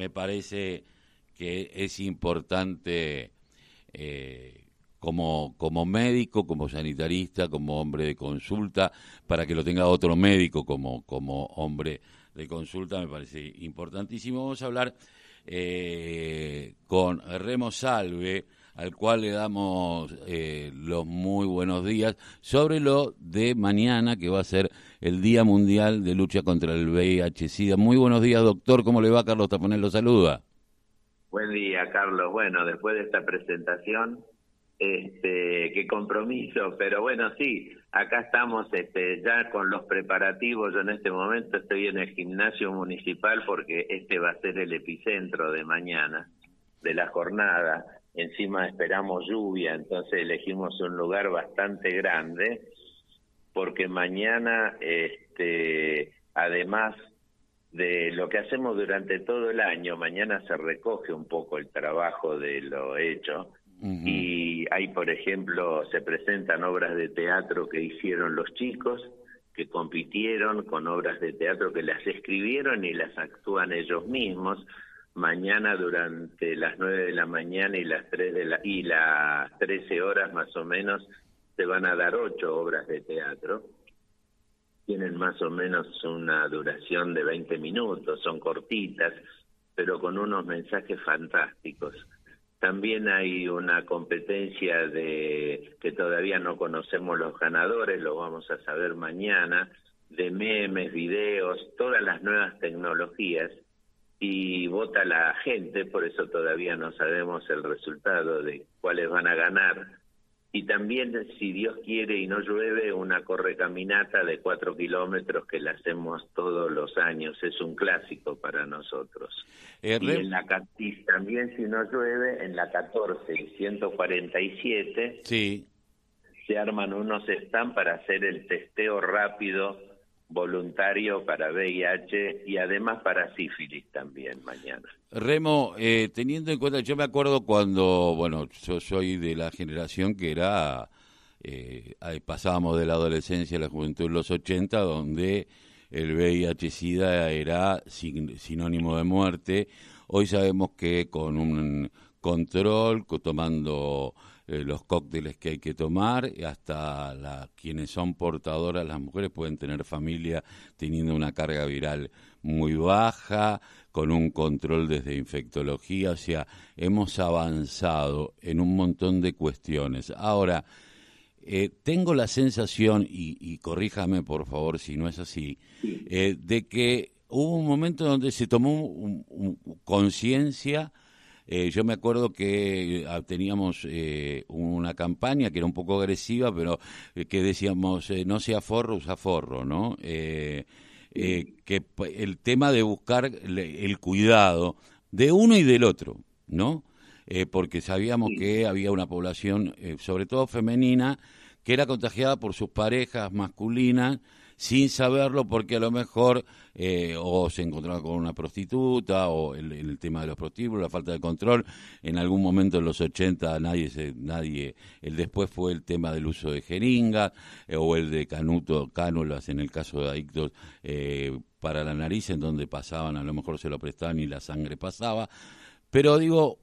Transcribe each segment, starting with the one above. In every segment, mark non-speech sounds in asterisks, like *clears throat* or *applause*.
me parece que es importante eh, como, como médico, como sanitarista, como hombre de consulta, para que lo tenga otro médico como, como hombre de consulta, me parece importantísimo. Vamos a hablar eh, con Remo Salve, al cual le damos eh, los muy buenos días, sobre lo de mañana, que va a ser el Día Mundial de Lucha contra el VIH-Sida. Muy buenos días, doctor. ¿Cómo le va? Carlos Taponel lo saluda. Buen día, Carlos. Bueno, después de esta presentación, este, qué compromiso, pero bueno, sí, acá estamos este, ya con los preparativos. Yo en este momento estoy en el gimnasio municipal porque este va a ser el epicentro de mañana, de la jornada. Encima esperamos lluvia, entonces elegimos un lugar bastante grande porque mañana, este, además de lo que hacemos durante todo el año, mañana se recoge un poco el trabajo de lo hecho y hay, por ejemplo, se presentan obras de teatro que hicieron los chicos, que compitieron con obras de teatro que las escribieron y las actúan ellos mismos. Mañana durante las nueve de la mañana y las tres de la y las trece horas más o menos se van a dar ocho obras de teatro. Tienen más o menos una duración de 20 minutos, son cortitas, pero con unos mensajes fantásticos. También hay una competencia de que todavía no conocemos los ganadores, lo vamos a saber mañana, de memes, videos, todas las nuevas tecnologías y vota la gente, por eso todavía no sabemos el resultado de cuáles van a ganar y también, si Dios quiere y no llueve, una correcaminata de cuatro kilómetros que la hacemos todos los años. Es un clásico para nosotros. Y, en la, también, si no llueve, en la 14 y 147 sí. se arman unos stands para hacer el testeo rápido voluntario para VIH y además para sífilis también mañana. Remo, eh, teniendo en cuenta, yo me acuerdo cuando, bueno, yo soy de la generación que era, eh, pasábamos de la adolescencia a la juventud en los 80, donde el VIH-Sida era sinónimo de muerte. Hoy sabemos que con un control, tomando eh, los cócteles que hay que tomar, hasta la, quienes son portadoras, las mujeres pueden tener familia teniendo una carga viral muy baja, con un control desde infectología, o sea, hemos avanzado en un montón de cuestiones. Ahora, eh, tengo la sensación, y, corríjame por favor si no es así, eh, de que hubo un momento donde se tomó conciencia eh, yo me acuerdo que ah, teníamos eh, una campaña que era un poco agresiva, pero eh, que decíamos, no sea forro, usa forro, ¿no? que el tema de buscar el cuidado de uno y del otro, ¿no? porque sabíamos que había una población, sobre todo femenina, que era contagiada por sus parejas masculinas sin saberlo porque a lo mejor eh, o se encontraba con una prostituta o el, tema de los prostíbulos, la falta de control. En algún momento en los 80 nadie, se, nadie el después fue el tema del uso de jeringas eh, o el de canuto, cánulas en el caso de adictos eh, para la nariz en donde pasaban, a lo mejor se lo prestaban y la sangre pasaba. Pero digo,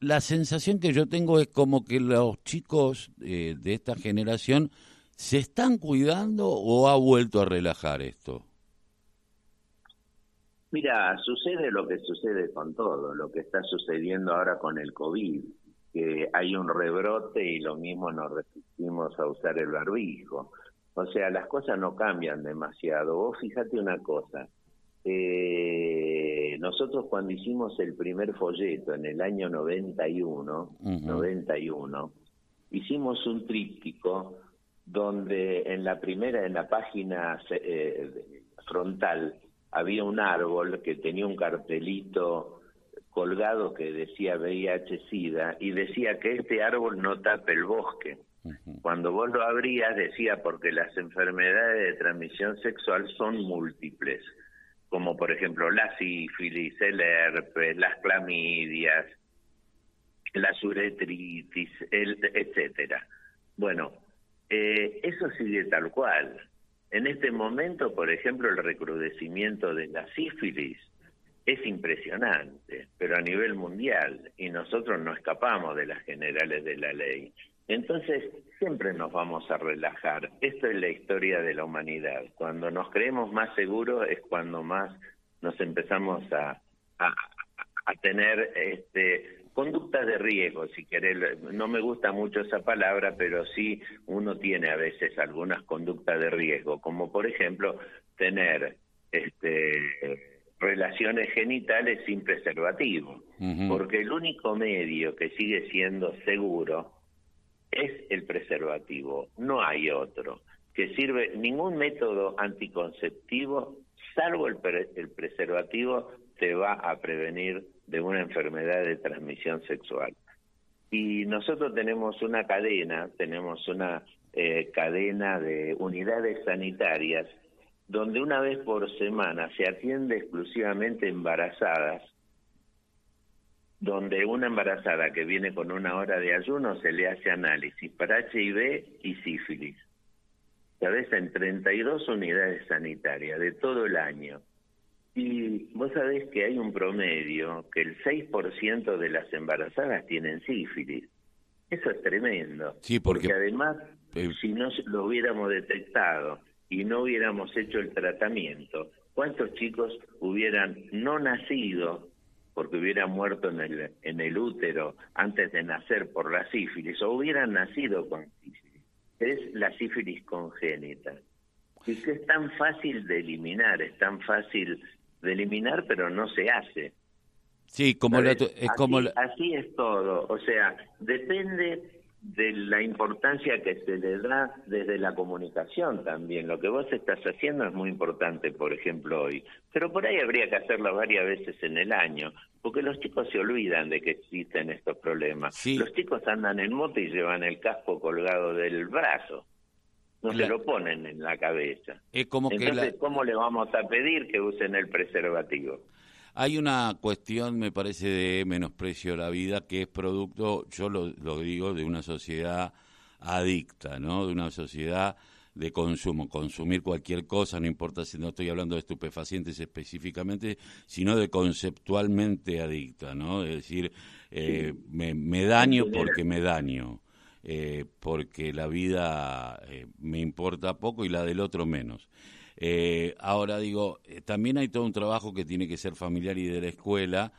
la sensación que yo tengo es como que los chicos de esta generación ¿Se están cuidando o ha vuelto a relajar esto? Mira, sucede lo que sucede con todo, lo que está sucediendo ahora con el COVID, que hay un rebrote y lo mismo nos resistimos a usar el barbijo. O sea, las cosas no cambian demasiado. Vos fíjate una cosa, eh, nosotros cuando hicimos el primer folleto en el año 91, 91, hicimos un tríptico donde en la primera, en la página eh, frontal, había un árbol que tenía un cartelito colgado que decía VIH-Sida y decía que este árbol no tape el bosque. Cuando vos lo abrías decía porque las enfermedades de transmisión sexual son múltiples, como por ejemplo la sífilis, el herpes, las clamidias, la uretritis, el, etcétera. Bueno, eh, eso sigue tal cual. En este momento, por ejemplo, el recrudecimiento de la sífilis es impresionante, pero a nivel mundial, y nosotros no escapamos de las generales de la ley. Entonces, siempre nos vamos a relajar. Esto es la historia de la humanidad. Cuando nos creemos más seguros es cuando más nos empezamos a, a, a tener este, conductas de riesgo, si querés. No me gusta mucho esa palabra, pero sí uno tiene a veces algunas conductas de riesgo, como por ejemplo tener este relaciones genitales sin preservativo, porque el único medio que sigue siendo seguro es el preservativo, no hay otro que sirve ningún método anticonceptivo salvo el, el preservativo te va a prevenir de una enfermedad de transmisión sexual. Y nosotros tenemos una cadena, tenemos una eh, cadena de unidades sanitarias donde una vez por semana se atiende exclusivamente embarazadas, donde una embarazada que viene con una hora de ayuno se le hace análisis para HIV y sífilis. ¿Sabes? En 32 unidades sanitarias de todo el año. Y vos sabés que hay un promedio que el 6% de las embarazadas tienen sífilis. Eso es tremendo. Sí, porque, además, eh, si no lo hubiéramos detectado y no hubiéramos hecho el tratamiento, ¿cuántos chicos hubieran no nacido porque hubieran muerto en el, en el útero antes de nacer por la sífilis o hubieran nacido con sífilis? Es la sífilis congénita. Y que es tan fácil de eliminar, es tan fácil de eliminar, pero no se hace. Sí, como, es como así es todo. O sea, depende de la importancia que se le da desde la comunicación también. Lo que vos estás haciendo es muy importante, por ejemplo, hoy. Pero por ahí habría que hacerlo varias veces en el año, porque los chicos se olvidan de que existen estos problemas. Los chicos andan en moto y llevan el casco colgado del brazo. No se lo ponen en la cabeza. Es como Entonces, ¿cómo le vamos a pedir que usen el preservativo? Hay una cuestión, me parece, de menosprecio a la vida que es producto, yo lo, digo, de una sociedad adicta, ¿no? De una sociedad de consumo, consumir cualquier cosa, no importa si no estoy hablando de estupefacientes específicamente, sino de conceptualmente adicta, ¿no? Es decir, eh, me, daño porque me daño, eh, porque la vida eh, me importa poco y la del otro menos. Eh, ahora digo, también hay todo un trabajo que tiene que ser familiar y de la escuela,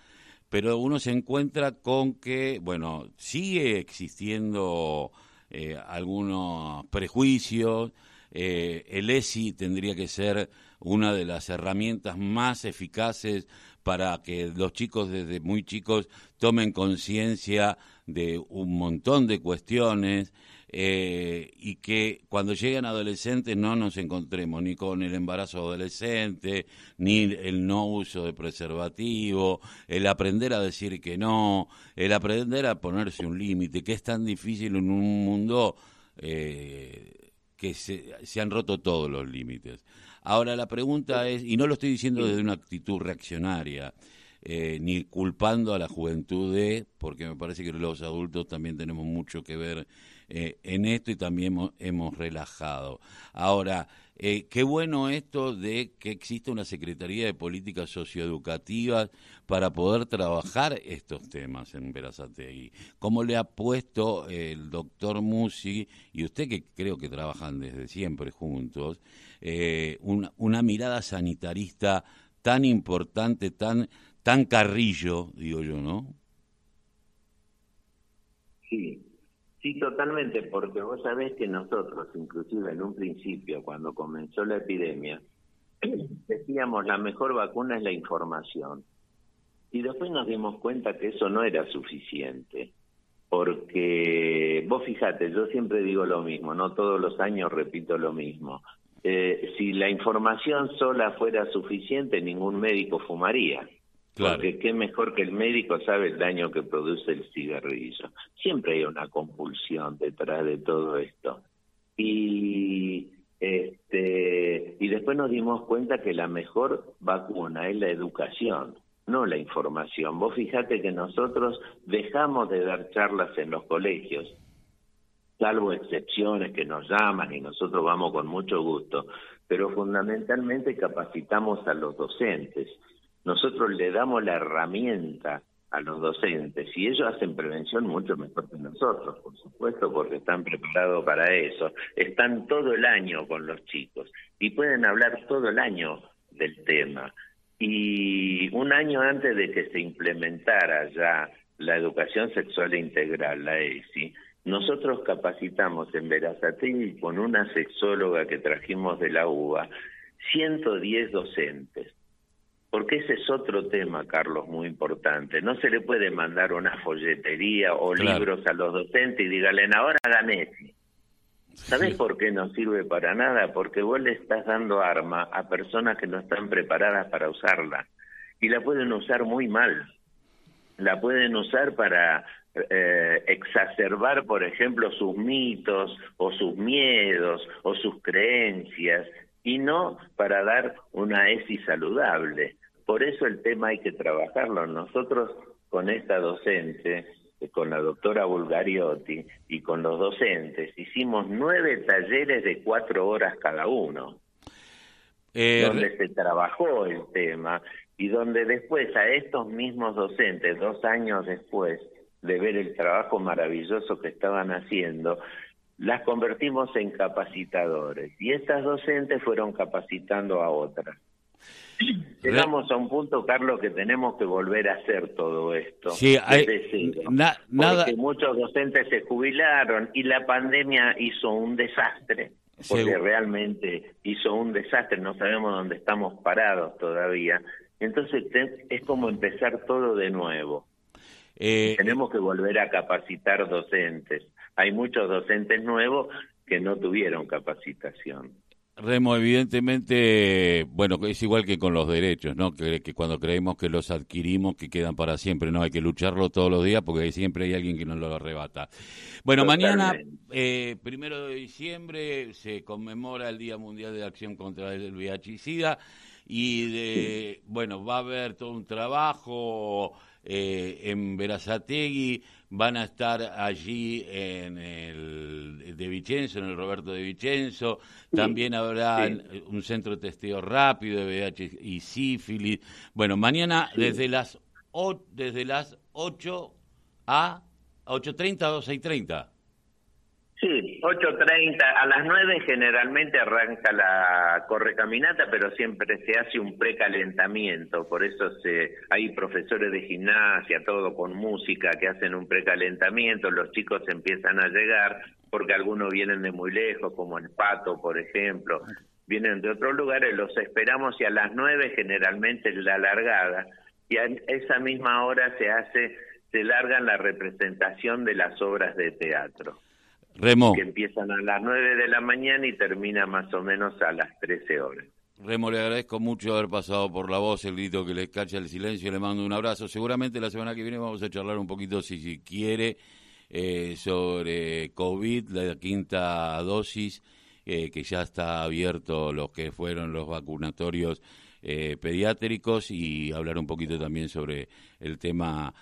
pero uno se encuentra con que, bueno, sigue existiendo algunos prejuicios, el ESI tendría que ser una de las herramientas más eficaces para que los chicos desde muy chicos tomen conciencia de un montón de cuestiones. Eh, y que cuando lleguen adolescentes no nos encontremos ni con el embarazo adolescente, ni el no uso de preservativo, el aprender a decir que no, el aprender a ponerse un límite, que es tan difícil en un mundo eh, que se, se han roto todos los límites. Ahora la pregunta es, y no lo estoy diciendo desde una actitud reaccionaria, eh, ni culpando a la juventud de, porque me parece que los adultos también tenemos mucho que ver eh, en esto y también hemos, relajado. Ahora, eh, qué bueno esto de que existe una Secretaría de Políticas Socioeducativas para poder trabajar estos temas en Verazategui. ¿Cómo le ha puesto el doctor Musi y usted que creo que trabajan desde siempre juntos, eh, una, una mirada sanitarista tan importante, tan, tan carrillo, digo yo, ¿no? Sí, Sí, totalmente, porque vos sabés que nosotros, inclusive en un principio, cuando comenzó la epidemia, *clears throat* decíamos la mejor vacuna es la información. Y después nos dimos cuenta que eso no era suficiente, porque vos fíjate, yo siempre digo lo mismo, no todos los años repito lo mismo. Eh, si la información sola fuera suficiente, ningún médico fumaría. Porque qué mejor que el médico sabe el daño que produce el cigarrillo. Siempre hay una compulsión detrás de todo esto. Y este y después nos dimos cuenta que la mejor vacuna es la educación, no la información. Vos fijate que nosotros dejamos de dar charlas en los colegios, salvo excepciones que nos llaman y nosotros vamos con mucho gusto, pero fundamentalmente capacitamos a los docentes nosotros le damos la herramienta a los docentes y ellos hacen prevención mucho mejor que nosotros, por supuesto, porque están preparados para eso. Están todo el año con los chicos y pueden hablar todo el año del tema. Y un año antes de que se implementara ya la educación sexual integral, la ESI, nosotros capacitamos en Verazategui con una sexóloga que trajimos de la UBA 110 docentes porque ese es otro tema, Carlos, muy importante. No se le puede mandar una folletería o libros a los docentes y díganle, ahora hagan eso. ¿Sabes por qué no sirve para nada? Porque vos le estás dando arma a personas que no están preparadas para usarla. Y la pueden usar muy mal. La pueden usar para eh, exacerbar, por ejemplo, sus mitos o sus miedos o sus creencias y no para dar una ESI saludable. Por eso el tema hay que trabajarlo. Nosotros con esta docente, con la doctora Bulgariotti y con los docentes, hicimos nueve talleres de cuatro horas cada uno, eh, donde se trabajó el tema y donde después a estos mismos docentes, dos años después de ver el trabajo maravilloso que estaban haciendo, las convertimos en capacitadores y estas docentes fueron capacitando a otras. Llegamos a un punto, Carlos, que tenemos que volver a hacer todo esto. Sí, hay, nada... Porque muchos docentes se jubilaron y la pandemia hizo un desastre. Porque realmente hizo un desastre, no sabemos dónde estamos parados todavía. Entonces es como empezar todo de nuevo. Eh, tenemos que volver a capacitar docentes. Hay muchos docentes nuevos que no tuvieron capacitación. Remo, evidentemente, bueno, es igual que con los derechos, ¿no? Que, cuando creemos que los adquirimos, que quedan para siempre, ¿no? Hay que lucharlo todos los días porque siempre hay alguien que nos lo arrebata. Bueno, mañana, eh, primero de diciembre, se conmemora el Día Mundial de Acción contra el VIH y SIDA y, de, bueno, va a haber todo un trabajo eh, en Verazategui, van a estar allí en el de Vicenzo, en el Roberto de Vicenzo, también habrá un centro de testeo rápido de VIH y sífilis. Bueno, mañana desde las desde las 8 a 8.30 a 12.30. Sí, 8.30, a las 9 generalmente arranca la correcaminata, pero siempre se hace un precalentamiento, por eso se, hay profesores de gimnasia, todo con música, que hacen un precalentamiento, los chicos empiezan a llegar, porque algunos vienen de muy lejos, como el Pato, por ejemplo, vienen de otros lugares, los esperamos y a las 9 generalmente la largada, y a esa misma hora se hace, se largan la representación de las obras de teatro. Remo. Que empiezan a las 9 de la mañana y termina más o menos a las 13 horas. Remo, le agradezco mucho haber pasado por la voz, el grito que le cacha el silencio, le mando un abrazo. Seguramente la semana que viene vamos a charlar un poquito, si, si quiere, eh, sobre COVID, la quinta dosis, eh, que ya está abierto los que fueron los vacunatorios eh, pediátricos y hablar un poquito también sobre el tema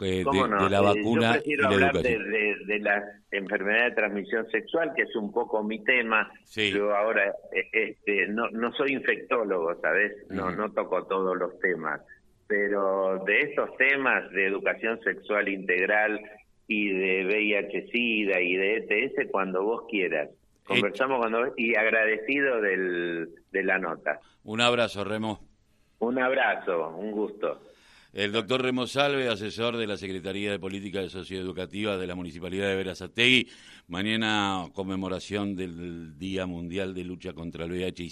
eh, de, la eh, vacuna. Yo prefiero hablar de, la enfermedad de transmisión sexual, que es un poco mi tema. Yo ahora este, no, no soy infectólogo, ¿sabes? No, no toco todos los temas. Pero de estos temas de educación sexual integral y de VIH-Sida y de ETS, cuando vos quieras. Conversamos cuando y agradecido del, de la nota. Un abrazo, Remo. Un abrazo, un gusto. El doctor Remo Salve, asesor de la Secretaría de Política de Sociedad Educativa de la Municipalidad de Verazategui. Mañana conmemoración del Día Mundial de Lucha contra el VIH y